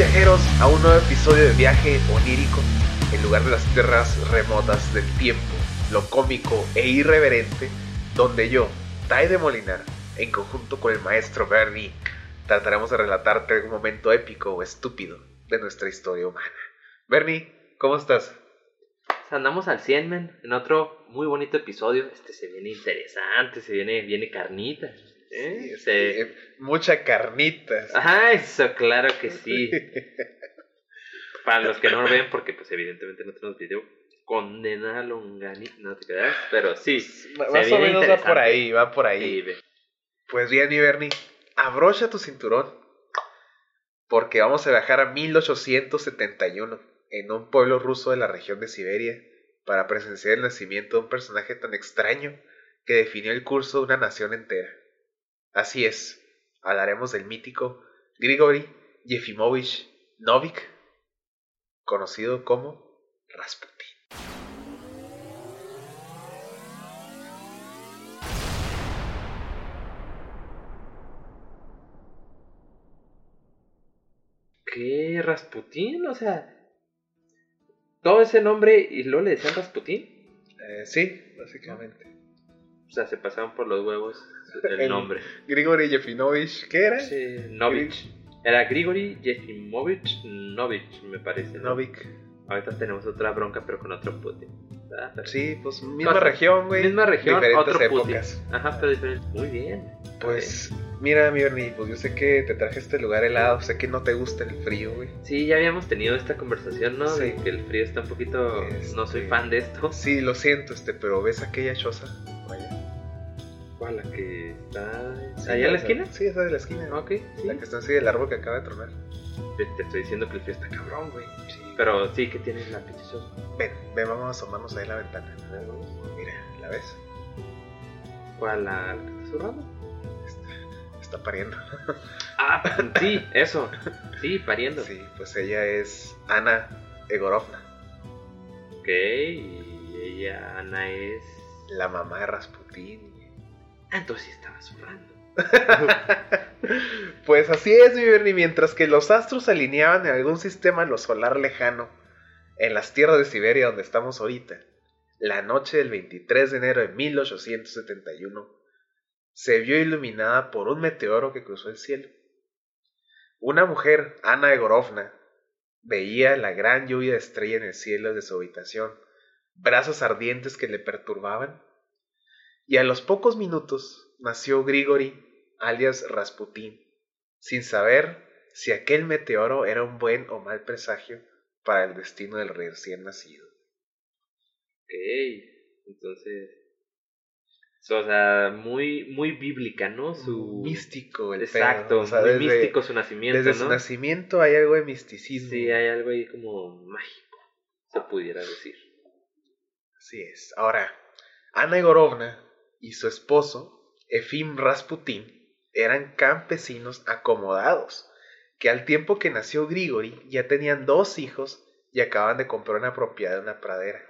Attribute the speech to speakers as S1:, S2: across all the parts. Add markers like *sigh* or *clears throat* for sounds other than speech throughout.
S1: Viajeros a un nuevo episodio de Viaje Onírico, en lugar de las tierras remotas del tiempo, lo cómico e irreverente, donde yo, Tai de Molinar, en conjunto con el maestro Bernie, trataremos de relatarte un momento épico o estúpido de nuestra historia humana. Bernie, ¿cómo estás?
S2: Andamos al 100, men, en otro muy bonito episodio. Este se viene interesante, se viene, viene carnita. ¿Eh?
S1: Sí, eh, mucha carnita.
S2: Ajá, eso, claro que sí. *laughs* Para los que no lo ven, porque pues evidentemente no tenemos video, condena longanita, no te creas, pero sí. Se
S1: Más o menos va por ahí, va por ahí.
S2: Sí.
S1: Pues bien, mi Bernie, abrocha tu cinturón. Porque vamos a viajar a 1871 en un pueblo ruso de la región de Siberia para presenciar el nacimiento de un personaje tan extraño que definió el curso de una nación entera. Así es, hablaremos del mítico Grigory Yefimovich Novik, conocido como Rasputin.
S2: ¿Qué? ¿Rasputín? O sea, todo ese nombre y luego le decían Rasputín.
S1: Eh, sí, básicamente.
S2: O sea, se pasaban por los huevos el,
S1: El-
S2: nombre.
S1: Grigory Yefimovich, ¿qué era?
S2: Sí, Novich. Era Grigory Yefimovich Novich, me parece. ¿no?
S1: Novik.
S2: Ahorita tenemos otra bronca, pero con otro Putin. Pero-
S1: Sí, pues misma
S2: Cosa-
S1: región, güey.
S2: Misma región,
S1: diferentes
S2: otro
S1: épocas.
S2: Putin. Ajá, pero diferente. Muy bien.
S1: Pues, mira, mi Bernie, pues yo sé que te traje este lugar helado, sé que no te gusta el frío, güey.
S2: Sí, ya habíamos tenido esta conversación, ¿no?
S1: Sí.
S2: De que el frío está un poquito.
S1: Este-
S2: No soy fan de esto.
S1: Sí, lo siento, este, pero ¿ves aquella choza? Vaya.
S2: ¿Cuál? La que está.
S1: Sí,
S2: ¿Allá en la esquina?
S1: Sí, esa de la esquina.
S2: Ok, sí.
S1: La que está así del árbol que acaba de tronar.
S2: Te, te estoy diciendo que el frío está cabrón, güey.
S1: Sí.
S2: Pero sí que tienes la pinche.
S1: Ven, ven, vamos a asomarnos ahí a la ventana.
S2: A ver, vamos.
S1: Mira, ¿la ves?
S2: ¿Cuál? ¿La, la que está zurrando?
S1: Está, está pariendo. *laughs*
S2: Ah, sí, eso. Sí, pariendo.
S1: Sí, pues ella es Ana Egorovna,
S2: Ok, y ella, Ana, es.
S1: la mamá de Rasputín.
S2: Entonces estaba zurrando. *laughs*
S1: Pues así es, mi Bernie, mientras que los astros se alineaban en algún sistema lo solar lejano, en las tierras de Siberia donde estamos ahorita, la noche del 23 de enero de 1871 se vio iluminada por un meteoro que cruzó el cielo. Una mujer, Ana Egorovna, veía la gran lluvia de estrella en el cielo de su habitación, brazos ardientes que le perturbaban, y a los pocos minutos nació Grigori, alias Rasputín, sin saber si aquel meteoro era un buen o mal presagio para el destino del recién nacido.
S2: Ok, entonces. O sea, muy, muy bíblica, ¿no? Su.
S1: Místico el
S2: Exacto,
S1: pedo, o sea,
S2: muy
S1: desde,
S2: místico su nacimiento,
S1: desde
S2: ¿no?
S1: su nacimiento hay algo de misticismo.
S2: Sí, hay algo ahí como mágico, se pudiera decir.
S1: Así es. Ahora, Ana Egorovna y su esposo, Efim Rasputín, eran campesinos acomodados, que al tiempo que nació Grigori ya tenían dos hijos y acaban de comprar una propiedad en una pradera.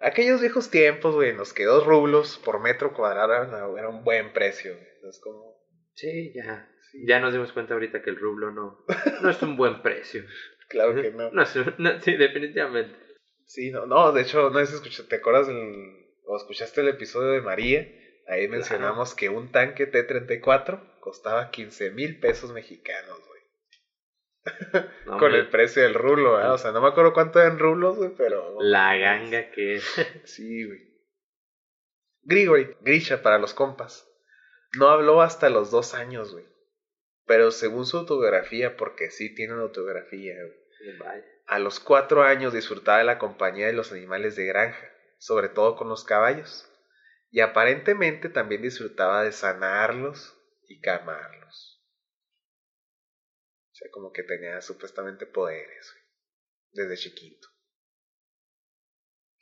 S1: Aquellos viejos tiempos, güey, en los que dos rublos por metro cuadrado eran- era un buen precio. güey. Es como...
S2: Sí, ya.
S1: sí,
S2: Ya nos dimos cuenta ahorita que el rublo no, no es un buen precio. *laughs*
S1: Claro que no.
S2: No es un- no, sí, definitivamente.
S1: Sí, no, no, de hecho, no sé si escuchaste, ¿te acuerdas del- o escuchaste el episodio de María? Ahí mencionamos que un tanque T-34 costaba 15 mil pesos mexicanos, güey. *laughs*
S2: No,
S1: Con el precio del rublo, ¿verdad? O sea, no me acuerdo cuánto eran rublos, güey, pero...
S2: La ganga que es. *laughs*
S1: Sí, güey. Grigori, Grisha para los compas, no habló hasta los dos años, güey. Pero según su autobiografía, porque sí tiene una autobiografía, güey. A los cuatro años disfrutaba de la compañía de los animales de granja, sobre todo con los caballos, y aparentemente también disfrutaba de sanarlos y calmarlos. O sea, como que tenía supuestamente poderes desde chiquito.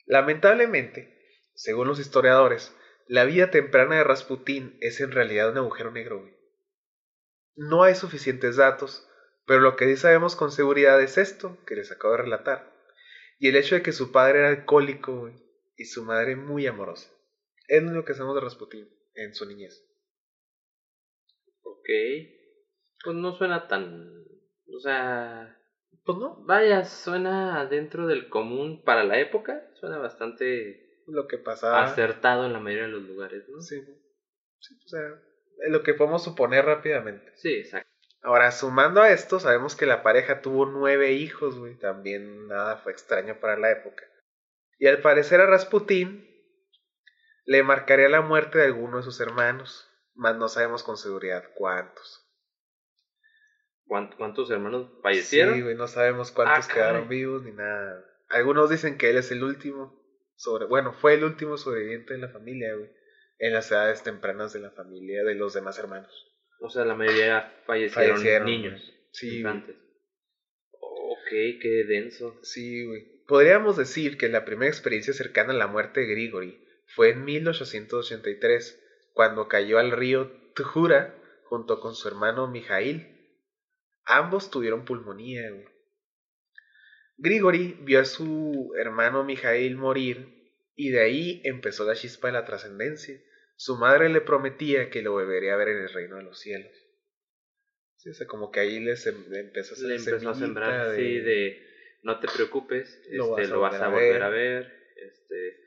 S1: Lamentablemente, según los historiadores, la vida temprana de Rasputín es en realidad un agujero negro. No hay suficientes datos pero lo que sí sabemos con seguridad es esto que les acabo de relatar. Y el hecho de que su padre era alcohólico y su madre muy amorosa. Es lo que sabemos de Rasputín en su niñez.
S2: Ok. Pues no suena tan. No sea,
S1: Pues no,
S2: vaya, suena dentro del común para la época, suena bastante
S1: lo que pasaba.
S2: acertado en la mayoría de los lugares, ¿no?
S1: Sí, sí, o sea, lo que podemos suponer rápidamente.
S2: Sí, exacto.
S1: Ahora, sumando a esto, sabemos que la pareja tuvo nueve hijos, güey. También nada fue extraño para la época. Y al parecer a Rasputín le marcaría la muerte de alguno de sus hermanos, mas no sabemos con seguridad cuántos.
S2: ¿Cuánt- ¿Cuántos hermanos fallecieron?
S1: Sí, güey, no sabemos cuántos
S2: Ah,
S1: quedaron vivos ni nada. Algunos dicen que él es el último, sobre, bueno, fue el último sobreviviente de la familia, güey. En las edades tempranas de la familia de los demás hermanos.
S2: O sea, la mayoría fallecieron,
S1: Fallecieron,
S2: niños.
S1: Sí, güey.
S2: infantes. Ok, qué denso.
S1: Sí, güey. Podríamos decir que la primera experiencia cercana a la muerte de Grigori fue en 1883, cuando cayó al río Tjura junto con su hermano Mijail. Ambos tuvieron pulmonía. Grigori vio a su hermano Mijail morir y de ahí empezó la chispa de la trascendencia. Su madre le prometía que lo volvería a ver en el reino de los cielos. Sí, o sea, como que ahí le, sem- le empezó a hacer
S2: Le empezó a sembrar,
S1: de-
S2: sí, de no te preocupes,
S1: Lo
S2: este,
S1: vas a
S2: lo vas a
S1: volver a
S2: a ver. Este,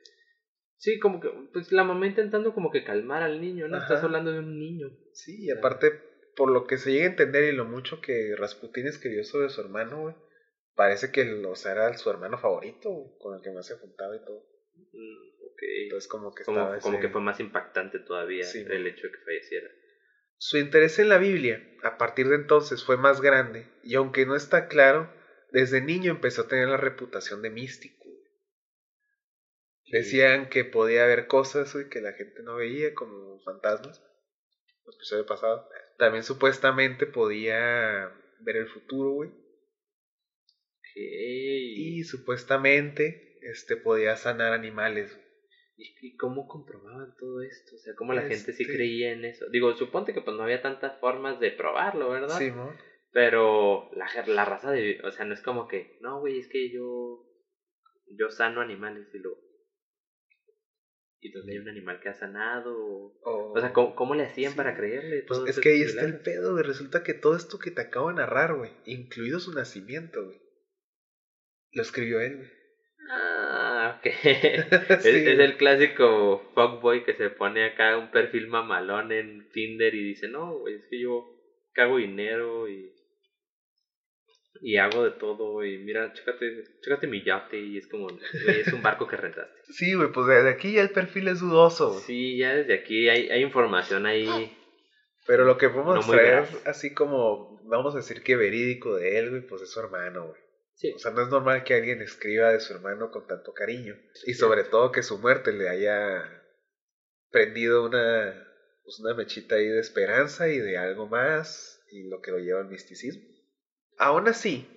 S2: sí, como que, pues la mamá intentando como que calmar al niño, ¿no? Estás hablando de un niño.
S1: Sí, y aparte, por lo que se llega a entender y lo mucho que Rasputin escribió sobre su hermano, güey, parece que o sea, era su hermano favorito, güey, con el que más se juntaba y todo.
S2: Mm, ok.
S1: Entonces, como que
S2: Como,
S1: estaba
S2: como
S1: ese-
S2: que fue más impactante todavía
S1: Sí,
S2: el hecho de que falleciera.
S1: Su interés en la Biblia, a partir de entonces, fue más grande, y aunque no está claro, desde niño empezó a tener la reputación de místico. Decían que podía ver cosas güey, que la gente no veía, como fantasmas. El episodio pasado. También supuestamente podía ver el futuro, güey. Y supuestamente este podía sanar animales. güey.
S2: ¿Y, y cómo comprobaban todo esto? O sea, ¿cómo la gente sí
S1: Este-
S2: creía en eso? Digo, suponte que pues no había tantas formas de probarlo, ¿verdad?
S1: Sí, ¿no?
S2: Pero la, la raza de... O sea, no es como que, no, güey, es que yo... Yo sano animales y lo... ¿Y donde hay un animal que ha sanado? O, sea, ¿cómo, cómo le hacían
S1: Sí.
S2: para creerle?
S1: pues es que ahí está el pedo, güey. Resulta que todo esto que te acabo de narrar, güey, incluido su nacimiento, güey, lo escribió él, güey.
S2: Ah, ok. *laughs* es,
S1: Sí,
S2: es el clásico fuckboy que se pone acá un perfil mamalón en Tinder y dice, no, güey, es que yo cago dinero y... Y hago de todo y mira, chécate, chécate mi yate y es como, güey, es un barco que rentaste. *laughs*
S1: Sí, güey, pues desde aquí ya el perfil es dudoso, güey.
S2: Sí, ya desde aquí hay, hay información ahí.
S1: Pero lo que podemos
S2: No
S1: traer, así como, vamos a decir que verídico de él, güey, pues es su hermano, güey.
S2: Sí,
S1: O sea, no es normal que alguien escriba de su hermano con tanto cariño. Y sobre todo que su muerte le haya prendido una, pues una mechita ahí de esperanza y de algo más, y lo que lo lleva al misticismo. Aún así,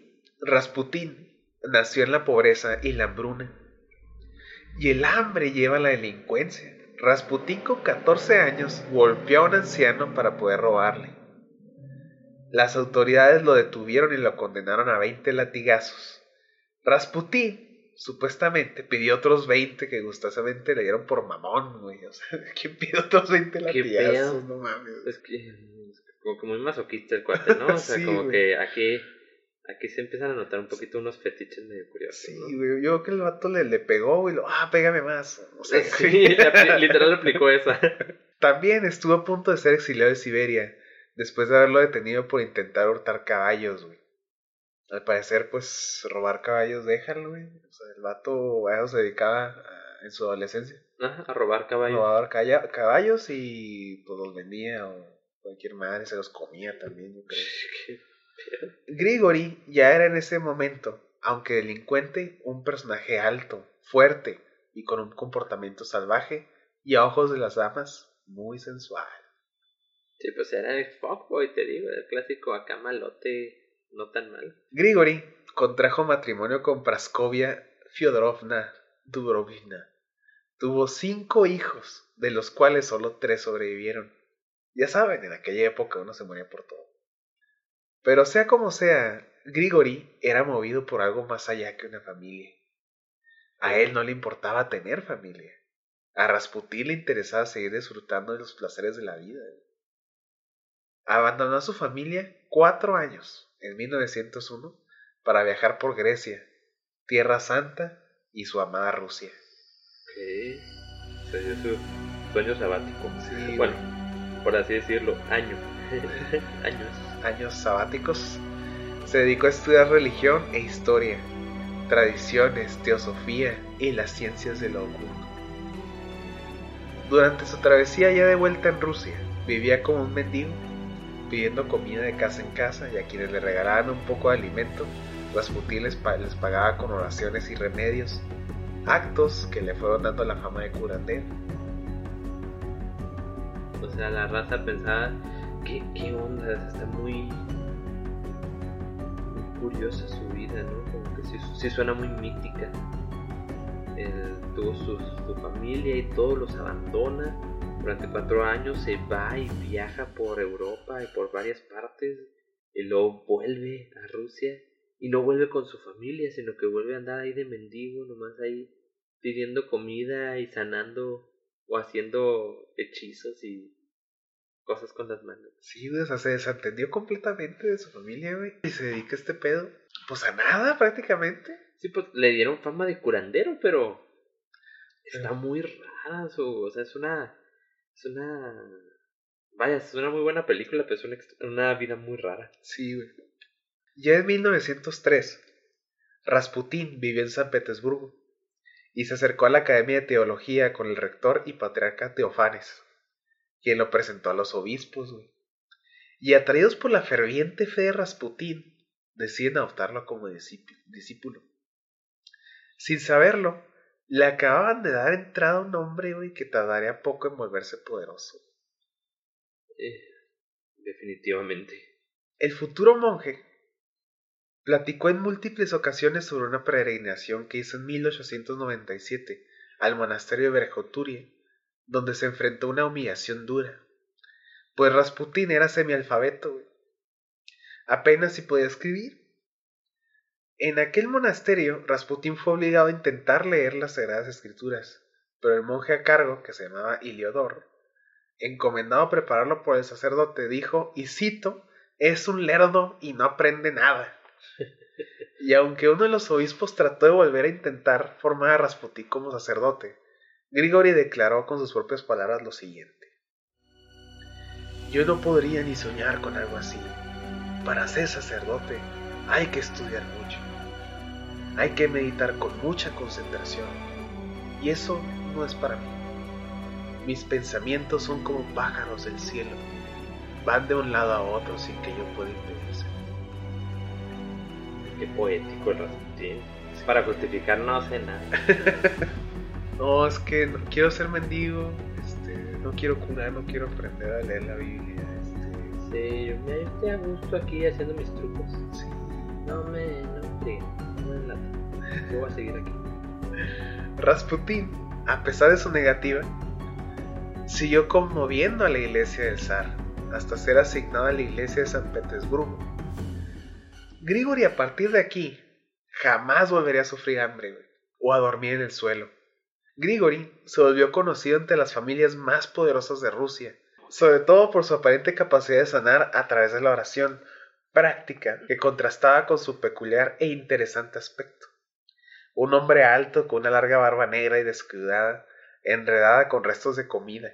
S1: Rasputín nació en la pobreza y la hambruna. Y el hambre lleva a la delincuencia. Rasputín con 14 años golpeó a un anciano para poder robarle. Las autoridades lo detuvieron y lo condenaron a 20 latigazos. Rasputín, supuestamente, pidió otros 20 que gustosamente le dieron por mamón, güey. O sea, *laughs* ¿quién pide otros 20 latigazos? No mames.
S2: es que como que muy masoquista el cuate, ¿no? O sea, *laughs*
S1: Sí,
S2: como
S1: güey.
S2: que aquí, aquí se empiezan a notar un poquito unos fetiches medio curiosos,
S1: Sí,
S2: ¿no?
S1: güey. Yo creo que el vato le, le pegó, güey. Lo, ah, pégame más. O sea, *laughs*
S2: Sí, literal aplicó *laughs* esa.
S1: También estuvo a punto de ser exiliado de Siberia, después de haberlo detenido por intentar hurtar caballos, güey. Al parecer, pues, robar caballos, déjalo, güey. O sea, el vato a eso se dedicaba a- en su adolescencia.
S2: Ajá, a robar caballos.
S1: Calla- caballos y pues los vendía o cualquier madre, se los comía también, yo creo. *laughs* Grigori ya era en ese momento, aunque delincuente, un personaje alto, fuerte y con un comportamiento salvaje y a ojos de las damas muy sensual.
S2: Sí, pues era el fuckboy, te digo, el clásico acá malote, no tan mal.
S1: Grigori contrajo matrimonio con Praskovia Fyodorovna Dubrovina. Tuvo cinco hijos, de los cuales solo tres sobrevivieron. Ya saben, en aquella época uno se moría por todo. Pero sea como sea, Grigori era movido por algo más allá que una familia. A él no le importaba tener familia. A Rasputín le interesaba seguir disfrutando de los placeres de la vida. Abandonó a su familia cuatro años en 1901, para viajar por Grecia, Tierra Santa y su amada Rusia.
S2: Ok. Sueño sabático.
S1: Sí,
S2: bueno, por así decirlo, año. *laughs* Años.
S1: Años sabáticos. Se dedicó a estudiar religión e historia, tradiciones, teosofía y las ciencias de lo oculto. Durante su travesía ya de vuelta en Rusia, vivía como un mendigo, pidiendo comida de casa en casa y a quienes le regalaban un poco de alimento, Rasputín les, les pagaba con oraciones y remedios, actos que le fueron dando la fama de curandero.
S2: Sea, la raza pensaba, ¿qué, qué onda? Está muy, muy curiosa su vida, ¿no? Como que sí, suena muy mítica. Él tuvo su, su familia y todos los abandona. Durante cuatro años se va y viaja por Europa y por varias partes. Y luego vuelve a Rusia. Y no vuelve con su familia, sino que vuelve a andar ahí de mendigo, nomás ahí pidiendo comida y sanando o haciendo hechizos y cosas con las manos.
S1: Sí, güey, o sea, se desentendió completamente de su familia, güey. Y se dedica a este pedo, pues a nada prácticamente.
S2: Sí, pues le dieron fama de curandero, pero está muy rara su, o sea, es una, es una, vaya, es una muy buena película, pero es una, una vida muy rara.
S1: Sí, güey. Ya en 1903, Rasputín vivió en San Petersburgo y se acercó a la Academia de Teología con el rector y patriarca Teofanes, quien lo presentó a los obispos, güey. Y atraídos por la ferviente fe de Rasputín, deciden adoptarlo como discíp- discípulo. Sin saberlo, le acababan de dar entrada a un hombre, güey, que tardaría poco en volverse poderoso.
S2: Eh, definitivamente.
S1: El futuro monje platicó en múltiples ocasiones sobre una peregrinación que hizo en 1897 al monasterio de Verjoturia, donde se enfrentó a una humillación dura. Pues Rasputín era semialfabeto, güey. apenas si podía escribir. En aquel monasterio, Rasputín fue obligado a intentar leer las Sagradas Escrituras, pero el monje a cargo, que se llamaba Iliodor, encomendado a prepararlo por el sacerdote, dijo, y cito, es un lerdo y no aprende nada. *laughs* Y aunque uno de los obispos trató de volver a intentar formar a Rasputín como sacerdote, Grigori declaró con sus propias palabras lo siguiente. Yo no podría ni soñar con algo así. Para ser sacerdote hay que estudiar mucho. Hay que meditar con mucha concentración. Y eso no es para mí. Mis pensamientos son como pájaros del cielo. Van de un lado a otro sin que yo pueda impedirse.
S2: Qué poético. Para justificar no sé nada. *laughs*
S1: No, es que no quiero ser mendigo, este, no quiero curar, no quiero aprender a leer la Biblia, este,
S2: Sí, yo, yo estoy a gusto aquí haciendo mis trucos.
S1: sí.
S2: No me, no me no me late. Yo voy a seguir aquí.
S1: Rasputín, a pesar de su negativa, siguió conmoviendo a la iglesia del zar, hasta ser asignado a la iglesia de San Petersburgo. Grigori a partir de aquí jamás volvería a sufrir hambre o a dormir en el suelo. Grigori se volvió conocido entre las familias más poderosas de Rusia, sobre todo por su aparente capacidad de sanar a través de la oración, práctica que contrastaba con su peculiar e interesante aspecto. Un hombre alto con una larga barba negra y descuidada, enredada con restos de comida.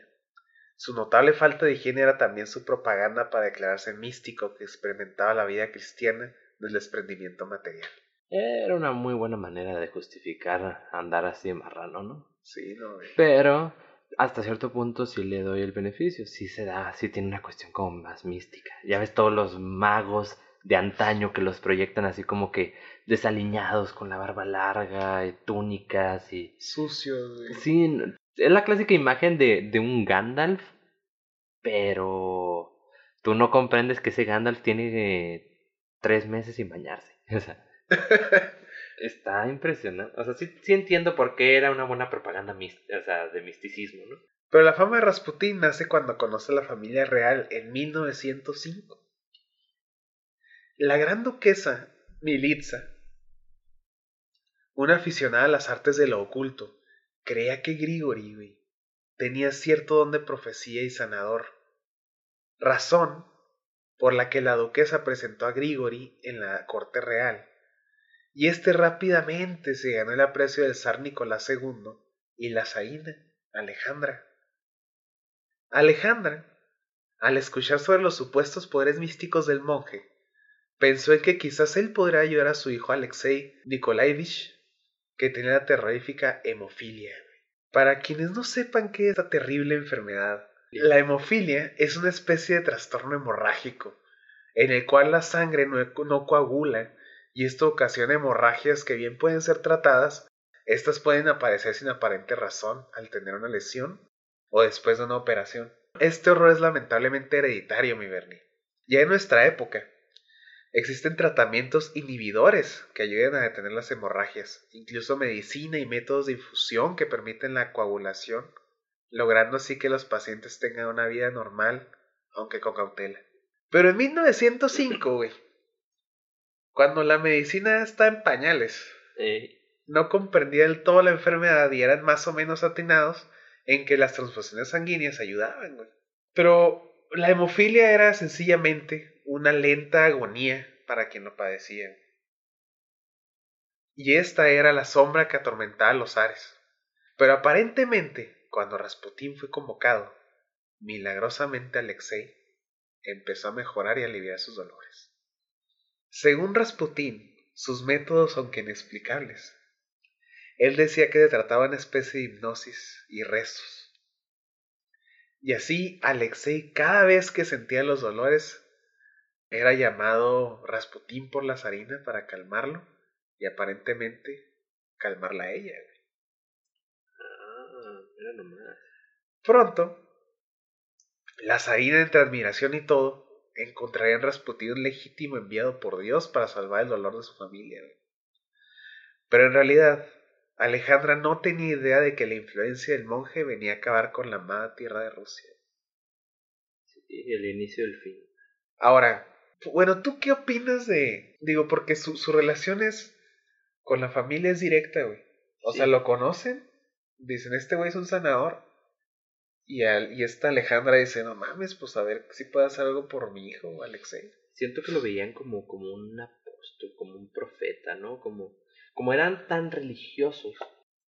S1: Su notable falta de higiene era también su propaganda para declararse místico que experimentaba la vida cristiana del desprendimiento material.
S2: Era una muy buena manera de justificar andar así marrano, ¿no?
S1: Sí, no, güey.
S2: Pero hasta cierto punto sí le doy el beneficio. Sí se da, sí tiene una cuestión como más mística. Ya ves todos los magos de antaño que los proyectan así como que desaliñados con la barba larga, y túnicas y...
S1: Sucio, güey.
S2: Sí, es la clásica imagen de, de un Gandalf, pero tú no comprendes que ese Gandalf tiene eh, tres meses sin bañarse. *laughs* O sea, *laughs* está impresionante. O sea, sí, sí entiendo por qué era una buena propaganda o sea, de misticismo, ¿no?
S1: Pero la fama de Rasputín nace cuando conoce a la familia real en 1905. La gran duquesa Militza, una aficionada a las artes de lo oculto, creía que Grigori tenía cierto don de profecía y sanador. Razón por la que la duquesa presentó a Grigori en la corte real, y éste rápidamente se ganó el aprecio del zar Nicolás II y la zaina, Alejandra. Alejandra, al escuchar sobre los supuestos poderes místicos del monje, pensó en que quizás él podría ayudar a su hijo Alexei Nikolaevich, que tenía la terrorífica hemofilia. Para quienes no sepan qué es esta terrible enfermedad, la hemofilia es una especie de trastorno hemorrágico, en el cual la sangre no, coagula y esto ocasiona hemorragias que bien pueden ser tratadas, estas pueden aparecer sin aparente razón al tener una lesión o después de una operación. Este horror es lamentablemente hereditario, mi Bernie. Ya en nuestra época, existen tratamientos inhibidores que ayudan a detener las hemorragias, incluso medicina y métodos de infusión que permiten la coagulación logrando así que los pacientes tengan una vida normal, aunque con cautela. Pero en 1905, güey, cuando la medicina está en pañales, no comprendía del todo la enfermedad y eran más o menos atinados en que las transfusiones sanguíneas ayudaban, güey. Pero la hemofilia era sencillamente una lenta agonía para quien lo padecía. Y esta era la sombra que atormentaba a los ares. Pero aparentemente cuando Rasputín fue convocado, milagrosamente Alexei empezó a mejorar y aliviar sus dolores. Según Rasputín, sus métodos son que inexplicables. Él decía que se trataba una especie de hipnosis y rezos. Y así Alexei cada vez que sentía los dolores era llamado Rasputín por la zarina para calmarlo y aparentemente calmarla a ella. Pronto, la zarina entre admiración y todo encontraría en Rasputín un legítimo enviado por Dios para salvar el dolor de su familia. Pero en realidad, Alejandra no tenía idea de que la influencia del monje venía a acabar con la amada tierra de Rusia.
S2: Sí, el inicio del fin.
S1: Ahora, bueno, ¿tú qué opinas de...? Digo, porque su, su relación es... con la familia es directa, güey. O sea, lo conocen dicen, este güey es un sanador. Y, al, y esta Alejandra dice, no mames, pues a ver si puede hacer algo por mi hijo, Alexei.
S2: Siento que lo veían como, como un apóstol, como un profeta, ¿no? Como, como eran tan religiosos.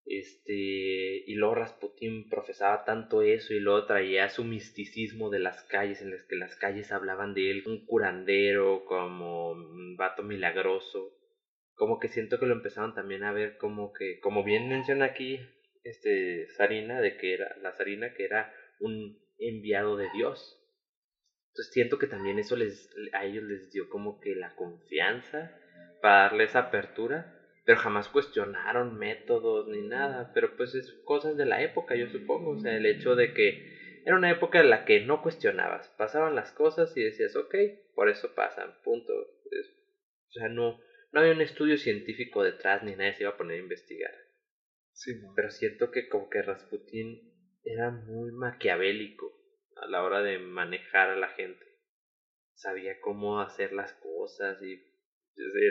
S2: Este, y luego Rasputín profesaba tanto eso y luego traía su misticismo de las calles, en las que las calles hablaban de él, un curandero, como un vato milagroso. Como que siento que lo empezaron también a ver como que, como bien menciona aquí este Sarina de que era la Sarina que era un enviado de Dios. Entonces siento que también eso les a ellos les dio como que la confianza para darle esa apertura, pero jamás cuestionaron métodos ni nada, pero pues es cosas de la época, yo supongo, o sea, el hecho de que era una época en la que no cuestionabas, pasaban las cosas y decías, ok, por eso pasan, punto. o sea, no, no había un estudio científico detrás ni nadie se iba a poner a investigar. Sí, pero siento que como que Rasputin era muy maquiavélico a la hora de manejar a la gente. Sabía cómo hacer las cosas y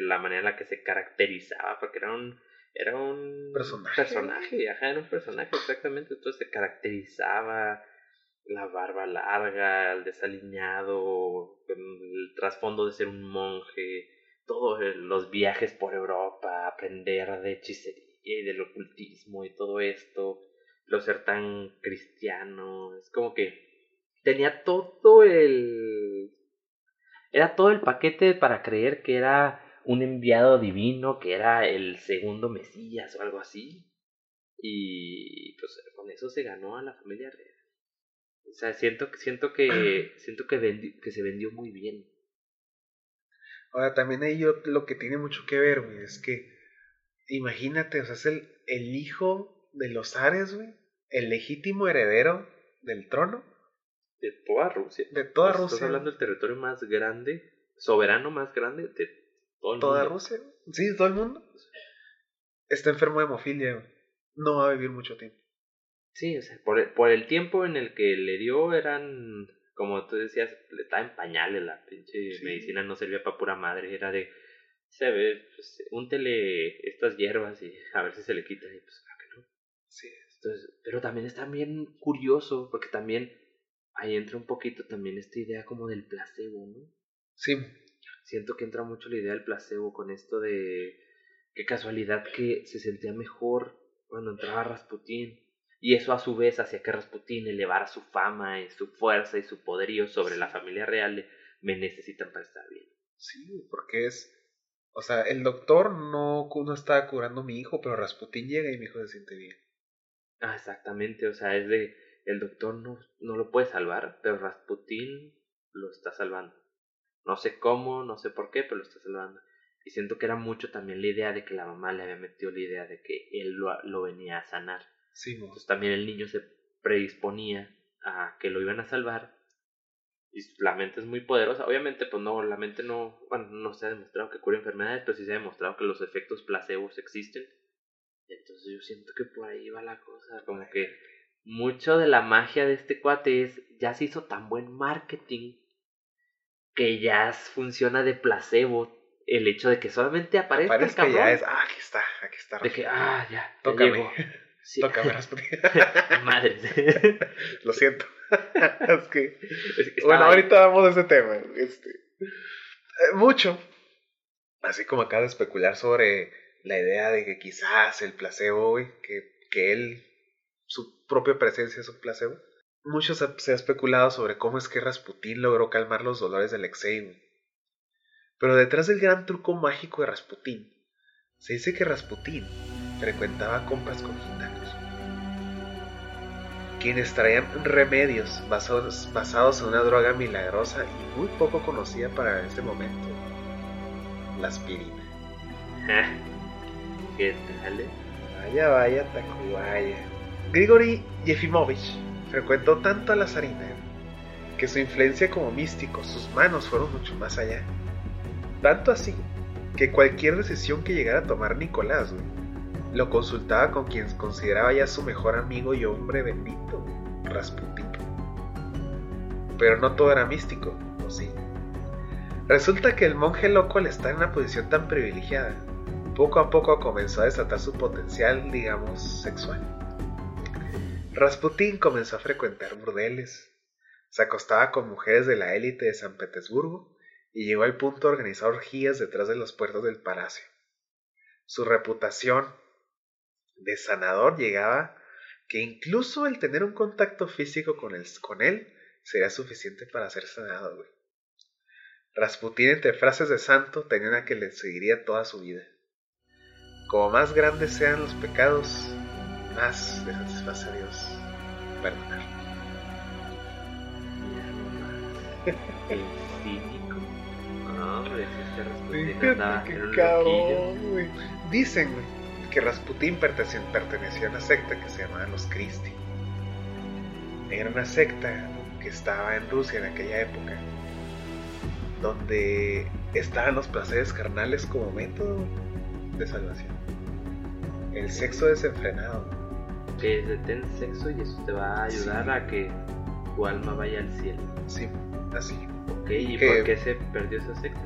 S2: la manera en la que se caracterizaba, porque era un era un
S1: personaje,
S2: personaje era un personaje exactamente, entonces se caracterizaba la barba larga, el desaliñado, el trasfondo de ser un monje, todos los viajes por Europa, aprender de hechicería y del ocultismo y todo esto, lo ser tan cristiano, es como que tenía todo el... Era todo el paquete para creer que era un enviado divino, que era el segundo Mesías o algo así. Y pues con eso se ganó a la familia real. O sea, siento, siento que, *clears throat* siento que, que se vendió muy bien.
S1: Ahora, también ahí yo, lo que tiene mucho que ver, güey, es que Imagínate, o sea, es el, el hijo de los Ares, güey. El legítimo heredero del trono.
S2: De toda Rusia.
S1: De toda Rusia.
S2: Estás hablando del territorio más grande, soberano más grande de todo el
S1: toda Rusia. Sí, todo el mundo. Está enfermo de hemofilia, güey. No va a vivir mucho tiempo.
S2: Sí, o sea, por el, por el tiempo en el que le dio eran, como tú decías, le estaba en pañales la pinche medicina, no servía para pura madre, era de se ve, pues, úntele estas hierbas y a ver si se le quita. Y pues, claro que no. Sí. Entonces, pero también está bien curioso, porque también ahí entra un poquito también esta idea como del placebo, ¿no?
S1: Sí.
S2: Siento que entra mucho la idea del placebo con esto de qué casualidad que se sentía mejor cuando entraba Rasputín. Y eso a su vez hacía que Rasputín elevara su fama y su fuerza y su poderío sobre la familia real. de, me necesitan para estar bien.
S1: Sí, porque es. O sea, el doctor no, no estaba curando a mi hijo, pero Rasputín llega y mi hijo se siente bien.
S2: Ah, exactamente. O sea, es de. El doctor no, no lo puede salvar, pero Rasputín lo está salvando. No sé cómo, no sé por qué, pero lo está salvando. Y siento que era mucho también la idea de que la mamá le había metido la idea de que él lo, lo venía a sanar.
S1: Sí.
S2: Entonces también el niño se predisponía a que lo iban a salvar. Y la mente es muy poderosa. Obviamente, pues no, la mente no, bueno, no se ha demostrado que cura enfermedades, pero sí se ha demostrado que los efectos placebos existen. Entonces yo siento que por ahí va la cosa, como que mucho de la magia de este cuate es, ya se hizo tan buen marketing que ya funciona de placebo el hecho de que solamente aparezca el cabrón.
S1: ya es. Ah, aquí está, aquí está.
S2: De que, ah, ya, ya
S1: Tócame.
S2: llegó. *laughs* Sí.
S1: Rasputín. *laughs*
S2: Madre.
S1: Lo siento. *laughs* es que.
S2: Es que
S1: Bueno,
S2: ahí.
S1: ahorita vamos a ese tema. Este, eh, mucho. Así como acaba de especular sobre la idea de que quizás el placebo, güey, que, que él, su propia presencia es un placebo. Mucho se, se ha especulado sobre cómo es que Rasputín logró calmar los dolores del Alexei, güey. Pero detrás del gran truco mágico de Rasputín, se dice que Rasputín frecuentaba compras con gitanos, quienes traían remedios basados, basados en una droga milagrosa y muy poco conocida para ese momento, la aspirina.
S2: ¿Qué tal? eh?
S1: Vaya, vaya, Tacubaya. Grigori Yefimovich frecuentó tanto a la zarina que su influencia como místico, sus manos fueron mucho más allá. Tanto así que cualquier decisión que llegara a tomar Nicolás, güey, lo consultaba con quien consideraba ya su mejor amigo y hombre bendito, Rasputín. Pero no todo era místico, ¿o sí? Resulta que el monje loco al estar en una posición tan privilegiada, poco a poco comenzó a desatar su potencial, digamos, sexual. Rasputín comenzó a frecuentar burdeles, se acostaba con mujeres de la élite de San Petersburgo y llegó al punto de organizar orgías detrás de las puertas del palacio. Su reputación de sanador llegaba que incluso el tener un contacto físico con, el- con él sería suficiente para ser sanado. güey. Rasputín entre frases de santo tenía una que le seguiría toda su vida. Como más grandes sean los pecados, más le satisface a Dios perdonar. *laughs*
S2: El cínico. No, hombre, si este Rasputín andaba un
S1: cabrón, güey. Dicen güey, que Rasputín pertenecía, a una secta que se llamaba los Christi. Era una secta que estaba en Rusia en aquella época, donde estaban los placeres carnales como método de salvación. El sexo desenfrenado.
S2: Que es de ten sexo y eso te va a ayudar
S1: Sí.
S2: a que tu alma vaya al cielo.
S1: Sí, así.
S2: Ok, ¿y
S1: Que-
S2: por qué se perdió esa secta?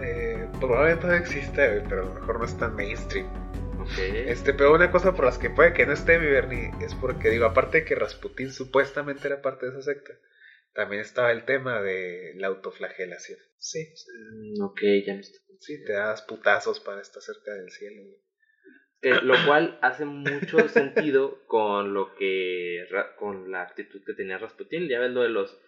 S1: Eh, probablemente no existe, güey, pero a lo mejor no es tan mainstream. Este, pero una cosa por las que puede que no esté mi Bernie es porque, digo, aparte de que Rasputín supuestamente era parte de esa secta, también estaba el tema de la autoflagelación. Sí,
S2: Mm, ok, ya me estoy
S1: sí, te das putazos para estar cerca del cielo.
S2: lo cual hace mucho sentido con lo que con la actitud que tenía Rasputin ya ves lo de los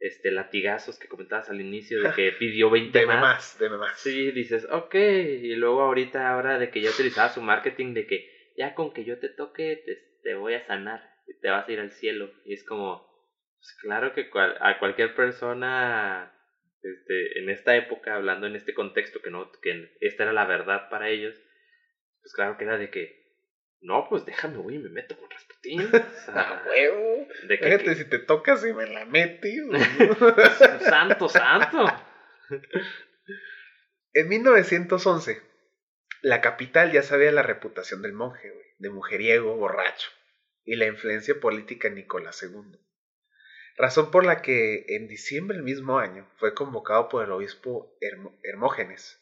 S2: este latigazos que comentabas al inicio de *laughs* que pidió 20
S1: Deme
S2: más.
S1: más, deme más.
S2: sí dices ok y luego ahorita ahora de que ya utilizaba su marketing de que ya con que yo te toque te, te voy a sanar y te vas a ir al cielo y es como pues claro que cual- a cualquier persona este, en esta época hablando en este contexto que no que esta era la verdad para ellos pues claro que era de que, no, pues déjame, güey, me meto con Rasputín. *laughs*
S1: ¡A huevo!
S2: de que,
S1: Fíjate, si te tocas y me la metí. *laughs*
S2: santo, santo.
S1: en 1911, la capital ya sabía la reputación del monje, güey, de mujeriego, borracho, y la influencia política de Nicolás II. Razón por la que en diciembre del mismo año fue convocado por el obispo Hermógenes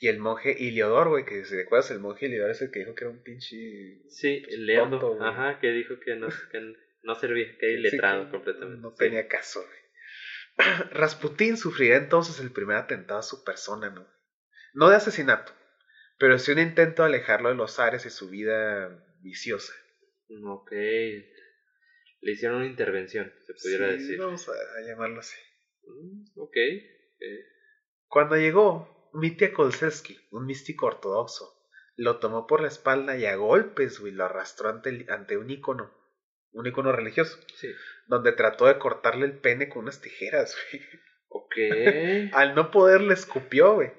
S1: y el monje Iliodor, güey, que si recuerdas, el monje Iliodor es el que dijo que era un pinche.
S2: Sí, el
S1: güey.
S2: ajá, que dijo que no, que no servía, que era iletrado
S1: Sí,
S2: completamente.
S1: No
S2: Sí.
S1: tenía caso, güey. *clears throat* Rasputín sufrirá entonces el primer atentado a su persona, ¿no? No de asesinato, pero sí un intento de alejarlo de los ares y su vida viciosa.
S2: Ok. Le hicieron una intervención, se pudiera
S1: Sí,
S2: decir.
S1: Vamos a, a llamarlo así.
S2: Mm, ok. eh,
S1: Cuando llegó, Mitya Kolsevsky, un místico ortodoxo, lo tomó por la espalda y a golpes, güey, lo arrastró ante, el- ante un ícono, un ícono religioso,
S2: Sí.
S1: donde trató de cortarle el pene con unas tijeras, güey.
S2: Ok. *laughs*
S1: Al no poder le escupió, güey.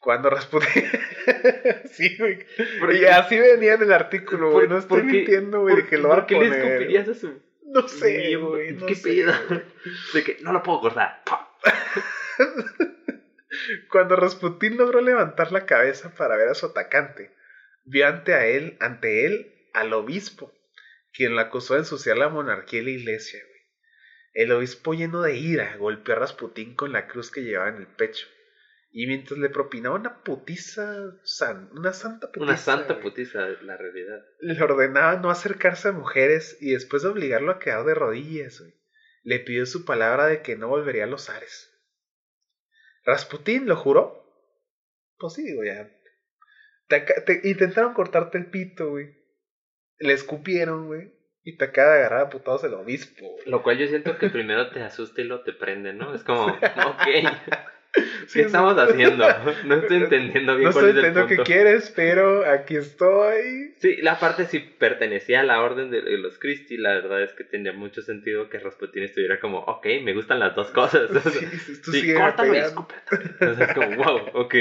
S1: Cuando Rasputin... *laughs* sí, güey.
S2: ¿Por
S1: Y así venía en el artículo, güey.
S2: ¿Por-
S1: No estoy
S2: por
S1: mintiendo, güey, de
S2: ¿Por,
S1: que lo va
S2: por
S1: a
S2: qué le
S1: poner.
S2: escupirías a su
S1: No sé, güey. no
S2: ¿Qué
S1: sé,
S2: pedo? *laughs* De que no lo puedo cortar.
S1: Cuando Rasputín logró levantar la cabeza para ver a su atacante, vio ante a él, ante él al obispo, quien lo acusó de ensuciar la monarquía y la iglesia. güey. El obispo lleno de ira golpeó a Rasputín con la cruz que llevaba en el pecho. Y mientras le propinaba una putiza, san- una santa putiza,
S2: Una santa
S1: güey,
S2: putiza, la realidad.
S1: le ordenaba no acercarse a mujeres y después de obligarlo a quedar de rodillas, güey, le pidió su palabra de que no volvería a los ares. Rasputín lo juró. Pues sí, digo, ya. Te intentaron cortarte el pito, güey. Le escupieron, güey. Y te acaba de agarrar a putados el obispo.
S2: Lo cual yo siento que primero te asusta y lo te prende, ¿no? Es como, *laughs* ok, *laughs* ¿qué estamos *laughs* haciendo? No estoy entendiendo bien
S1: No
S2: cuál
S1: estoy
S2: es el
S1: entendiendo qué quieres, pero aquí estoy.
S2: Sí, la parte sí pertenecía a la orden de los Christie, la verdad es que tenía mucho sentido que Rasputin estuviera como, ok, me gustan las dos cosas. *laughs*
S1: Sí, sí, tú
S2: Sí, escúpete. Entonces es como, wow, ok,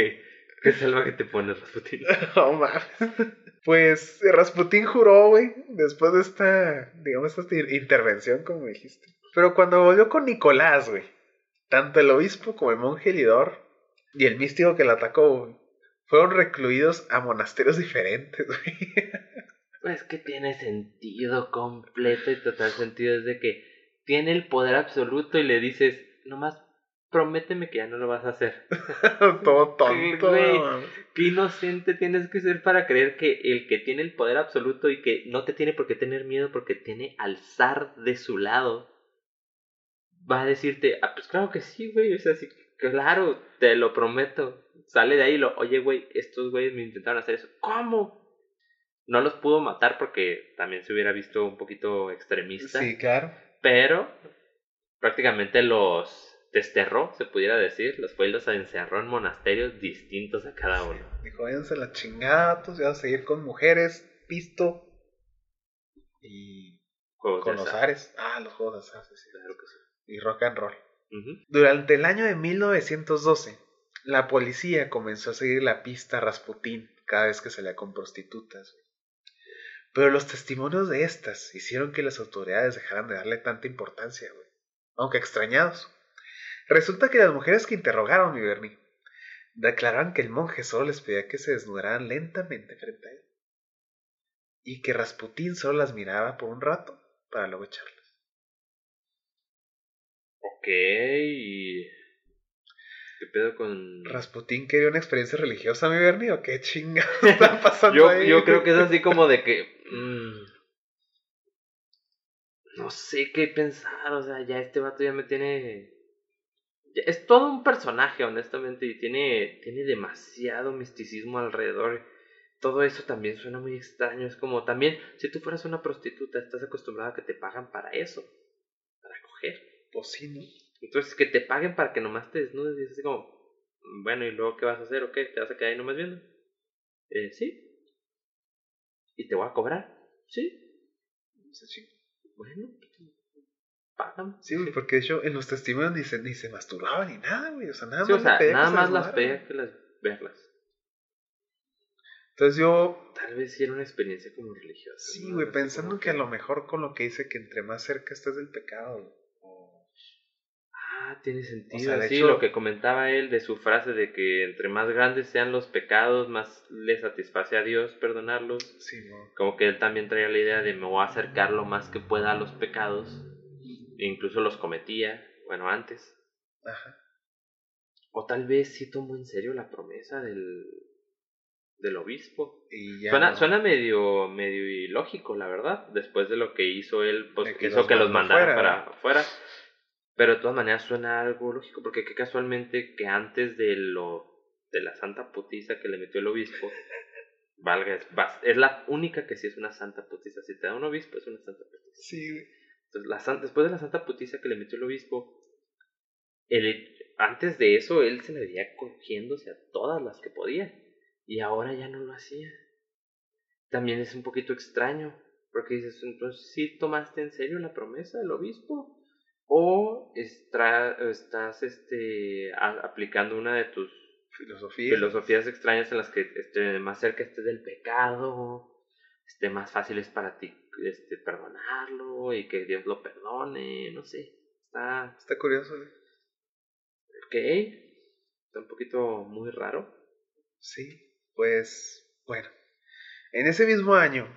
S2: qué salvaje te pones, Rasputin.
S1: No mames. Pues Rasputín juró, güey, después de esta, digamos, esta intervención, como dijiste. Pero cuando volvió con Nicolás, güey, tanto el obispo como el monje Lidor y el místico que lo atacó, güey, fueron recluidos a monasterios diferentes, *laughs* güey.
S2: Pues que tiene sentido completo y total sentido, es de que tiene el poder absoluto y le dices, nomás prométeme que ya no lo vas a hacer. *laughs*
S1: Todo tonto,
S2: Güey. Qué inocente tienes que ser para creer que el que tiene el poder absoluto y que no te tiene por qué tener miedo porque tiene al zar de su lado, va a decirte, ah, pues claro que sí, güey, o sea, sí, claro, te lo prometo. Sale de ahí y lo, oye, güey, estos güeyes me intentaron hacer eso. ¿Cómo? No los pudo matar porque también se hubiera visto un poquito extremista,
S1: Sí, claro.
S2: pero prácticamente los desterró, se pudiera decir, los fue y los encerró en monasterios distintos a cada uno.
S1: Dijo, váyanse la chingada, tú vas a seguir con mujeres, pisto y
S2: Juegos de
S1: con los
S2: azar.
S1: ares. Ah, los juegos de azar, sí, sí.
S2: Claro que sí.
S1: Y rock and roll. Durante el año de 1912, la policía comenzó a seguir la pista a Rasputín cada vez que salía con prostitutas. Pero los testimonios de estas hicieron que las autoridades dejaran de darle tanta importancia, güey. Aunque extrañados. Resulta que las mujeres que interrogaron, mi Bernie, declararon que el monje solo les pedía que se desnudaran lentamente frente a él. Y que Rasputín solo las miraba por un rato para luego echarlas.
S2: ¿Qué pedo con.?
S1: ¿Rasputín quería una experiencia religiosa, mi Bernie? ¿O qué chinga *laughs* está pasando
S2: Yo,
S1: ahí?
S2: yo creo que es así como de que. *laughs* mm, no sé qué pensar, o sea, ya este vato ya me tiene. ya es todo un personaje, honestamente, y tiene, tiene demasiado misticismo alrededor. Todo eso también suena muy extraño. Es como también, si tú fueras una prostituta, estás acostumbrada a que te pagan para eso.
S1: Pues sí, ¿no?
S2: Entonces, que te paguen para que nomás te desnudes y es así como, bueno, ¿y luego qué vas a hacer o qué? ¿Te vas a quedar ahí nomás viendo? Eh, sí. ¿Y te voy a cobrar? Sí.
S1: Chinga.
S2: Bueno, págame.
S1: Sí, güey, porque de hecho en los testimonios ni se, ni se masturbaba ni nada, güey. O sea, nada
S2: Sí,
S1: más
S2: o sea,
S1: que
S2: nada más las
S1: güey.
S2: que las verlas.
S1: Entonces yo,
S2: Tal vez sí era una experiencia como religiosa.
S1: sí, güey, pensando
S2: como
S1: que a lo mejor con lo que dice que entre más cerca estés del pecado,
S2: Ah, tiene sentido.
S1: sea, de
S2: sí,
S1: hecho-
S2: lo que comentaba él de su frase de que entre más grandes sean los pecados, más le satisface a Dios perdonarlos.
S1: sí, no.
S2: Como que él también traía la idea de me voy a acercar lo más que pueda a los pecados. E incluso los cometía, bueno, antes.
S1: Ajá.
S2: O tal vez sí tomó en serio la promesa del, del obispo.
S1: Y ya
S2: Suena,
S1: no.
S2: suena medio, medio ilógico, la verdad. Después de lo que hizo él, pues
S1: De que
S2: hizo
S1: los
S2: que los mandara
S1: fuera,
S2: para afuera. Pero de todas maneras suena algo lógico, porque qué casualmente que antes de lo de la santa putiza que le metió el obispo, *laughs* valga, es, es la única que sí es una santa putiza. Si te da un obispo, es una santa putiza.
S1: Sí,
S2: Entonces, la, después de la santa putiza que le metió el obispo, el, antes de eso él se le veía cogiéndose a todas las que podía. Y ahora ya no lo hacía. También es un poquito extraño, porque dices, entonces, ¿sí tomaste en serio la promesa del obispo? ¿O estás este, aplicando una de tus
S1: filosofías.
S2: filosofías extrañas en las que este, más cerca estés del pecado, este, más fácil es para ti este, perdonarlo y que Dios lo perdone, no sé. Está,
S1: está curioso. ¿eh?
S2: Ok, está un poquito muy raro.
S1: Sí, pues bueno. En ese mismo año,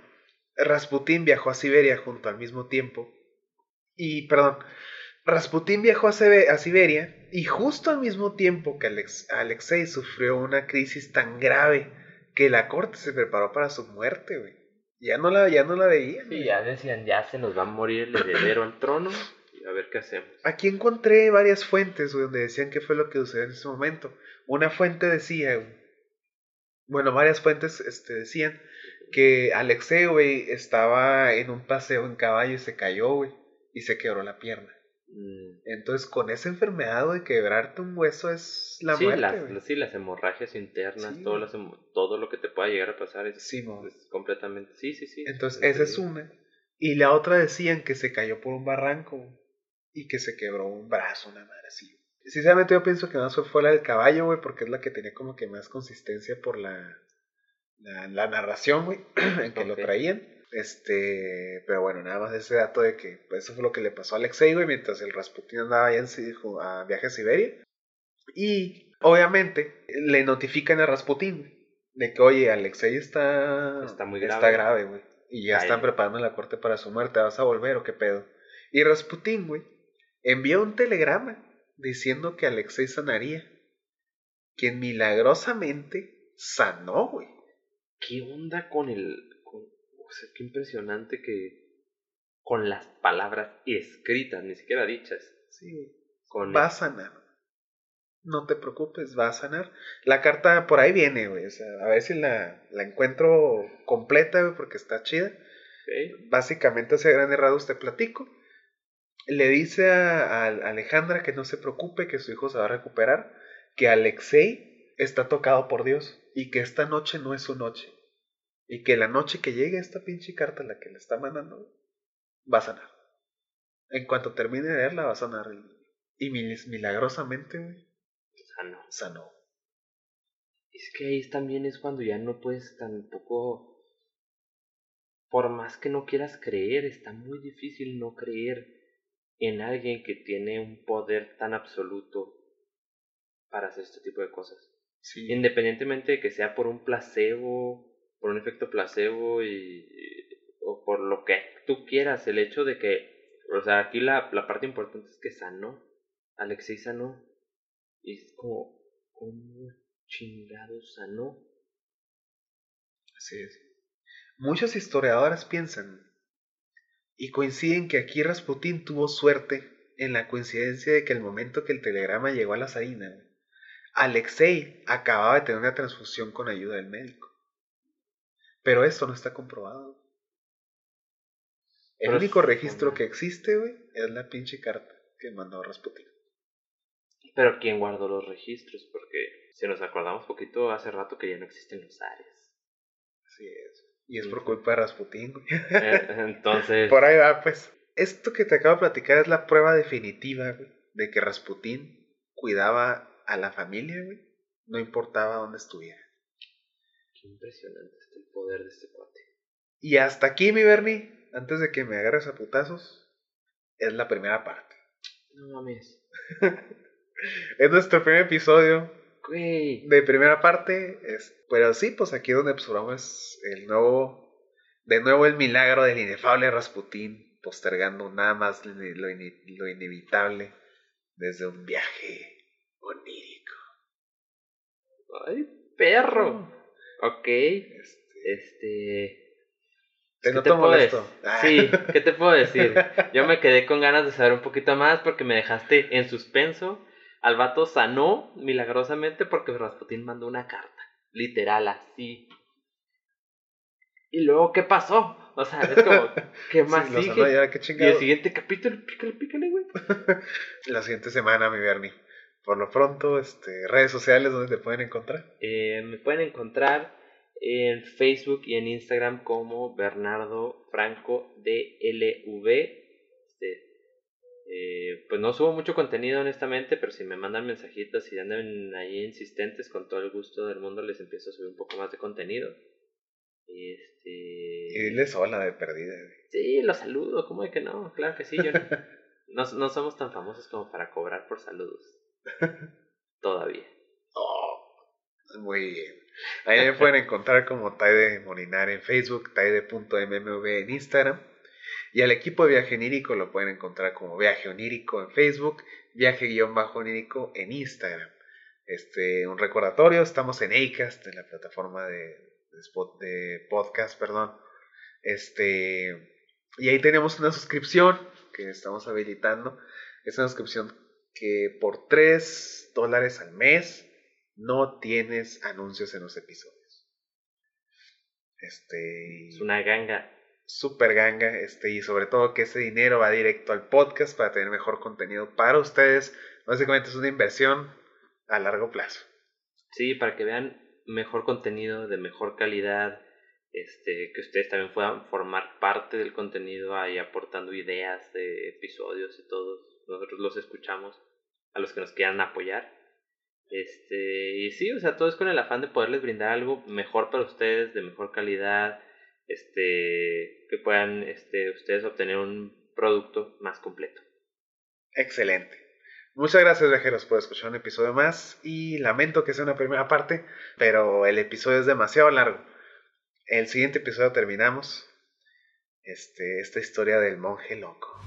S1: Rasputín viajó a Siberia junto al mismo tiempo. Y, perdón, Rasputín viajó a, Siberia y justo al mismo tiempo que Alexei sufrió una crisis tan grave que la corte se preparó para su muerte, güey. Ya no la, ya no la veían.
S2: Sí, ya decían, ya se nos va a morir el heredero al trono y a ver qué hacemos.
S1: Aquí encontré varias fuentes donde decían qué fue lo que sucedió en ese momento. Una fuente decía, bueno, varias fuentes este, decían que Alexei, güey, estaba en un paseo en caballo y se cayó, güey, y se quebró la pierna. Mm. Entonces, con esa enfermedad de quebrarte un hueso es la muerte.
S2: Las, sí, las hemorragias internas, todo, todo lo que te pueda llegar a pasar es, sí, completamente. Sí, sí, sí.
S1: Entonces, esa es una. Y la otra decían que se cayó por un barranco y que se quebró un brazo, una madre así. Sinceramente, yo pienso que más fue la del caballo, güey, porque es la que tenía como que más consistencia por la, la, narración, güey, *clears throat* en que lo traían. Este, pero bueno, nada más ese dato de que pues, eso fue lo que le pasó a Alexei, güey, mientras el Rasputin andaba allá en, a viaje a Siberia. Y obviamente le notifican a Rasputin de que, oye, Alexei está,
S2: está muy grave,
S1: está grave, güey. Y ya están preparando la corte para su muerte, ¿vas a volver o qué pedo? Y Rasputin, güey, envió un telegrama diciendo que Alexei sanaría. Quien milagrosamente sanó, güey.
S2: ¿Qué onda con el qué impresionante que con las palabras escritas, ni siquiera dichas.
S1: Sí, con va a sanar. No te preocupes, va a sanar. La carta por ahí viene, güey. O sea, a ver si la, la encuentro completa, güey, porque está chida. Básicamente, hacia grandes rasgos te platico. Le dice a, a, Alejandra que no se preocupe, que su hijo se va a recuperar, que Alexei está tocado por Dios y que esta noche no es su noche. Y que la noche que llegue esta pinche carta, la que le está mandando, va a sanar. En cuanto termine de leerla, va a sanar. Y milagrosamente, güey,
S2: sanó.
S1: Sanó.
S2: Es que ahí también es cuando ya no puedes tampoco. Por más que no quieras creer, está muy difícil no creer en alguien que tiene un poder tan absoluto para hacer este tipo de cosas. Sí. Independientemente de que sea por un placebo por un efecto placebo y, o por lo que tú quieras, el hecho de que, o sea, aquí la, la parte importante es que sanó, Alexei sanó, y es como, ¿cómo chingado sanó?
S1: Así es. Muchos historiadores piensan y coinciden que aquí Rasputín tuvo suerte en la coincidencia de que el momento que el telegrama llegó a la zarina, Alexei acababa de tener una transfusión con ayuda del médico. Pero esto no está comprobado. El único registro que existe, güey, es la pinche carta que mandó Rasputin.
S2: Pero ¿quién guardó los registros? Porque si nos acordamos poquito hace rato que ya no existen los Ares.
S1: Así es. Y es por culpa de Rasputin, güey.
S2: Eh, *laughs* entonces.
S1: por ahí va, pues. Esto que te acabo de platicar es la prueba definitiva, güey, de que Rasputin cuidaba a la familia, güey. No importaba dónde estuviera.
S2: Qué impresionante poder de este cuate.
S1: Y hasta aquí, mi Bernie, antes de que me agarres a putazos, es la primera parte.
S2: No mames. *laughs*
S1: es nuestro primer episodio
S2: Güey.
S1: de primera parte. Es, pero sí, pues aquí donde observamos el nuevo, de nuevo el milagro del inefable Rasputín, postergando nada más lo, lo inevitable desde un viaje onírico.
S2: ¡Ay, perro! Ok. Este,
S1: Te
S2: ¿Qué
S1: noto
S2: puedo decir? Sí, *laughs* ¿qué te puedo decir? Yo me quedé con ganas de saber un poquito más porque me dejaste en suspenso. Al vato sanó milagrosamente porque Rasputin mandó una carta. Literal, así. ¿Y luego qué pasó? O sea, es como, *laughs* ¿qué más
S1: Sí,
S2: sigue?
S1: y qué
S2: el siguiente capítulo, pícale, pícale, güey. *laughs*
S1: La siguiente semana, mi Bernie. Por lo pronto, este, redes sociales donde te pueden encontrar.
S2: Eh, me pueden encontrar en Facebook y en Instagram como Bernardo Franco DLV. Este, eh, pues no subo mucho contenido honestamente, pero si me mandan mensajitos y andan ahí insistentes, con todo el gusto del mundo les empiezo a subir un poco más de contenido. Este,
S1: Y diles hola de perdida.
S2: sí, los saludo, ¿cómo de que no? Claro que sí, yo no, *laughs* no, no somos tan famosos como para cobrar por saludos. *laughs* Todavía.
S1: Oh, muy bien. Ahí me pueden encontrar como Taide Molinar en Facebook, taide.mmv en Instagram. Y al equipo de Viaje Onírico lo pueden encontrar como Viaje Onírico en Facebook, Viaje-Onírico en Instagram. Este, un recordatorio, estamos en Acast, en la plataforma de, de, podcast, perdón. Este, y ahí tenemos una suscripción que estamos habilitando. Es una suscripción que por 3 dólares al mes no tienes anuncios en los episodios. Este,
S2: Es una ganga.
S1: super ganga, este, y sobre todo que ese dinero va directo al podcast para tener mejor contenido para ustedes. Básicamente es una inversión a largo plazo.
S2: Sí, para que vean mejor contenido de mejor calidad, este, que ustedes también puedan formar parte del contenido ahí aportando ideas de episodios y todos. Nosotros los escuchamos a los que nos quieran apoyar. Este, y sí, o sea, todo es con el afán de poderles brindar algo mejor para ustedes, de mejor calidad, este, que puedan este, ustedes obtener un producto más completo.
S1: Excelente. Muchas gracias, viajeros, por escuchar un episodio más. Y lamento que sea una primera parte, pero el episodio es demasiado largo. El siguiente episodio terminamos este, esta historia del monje loco.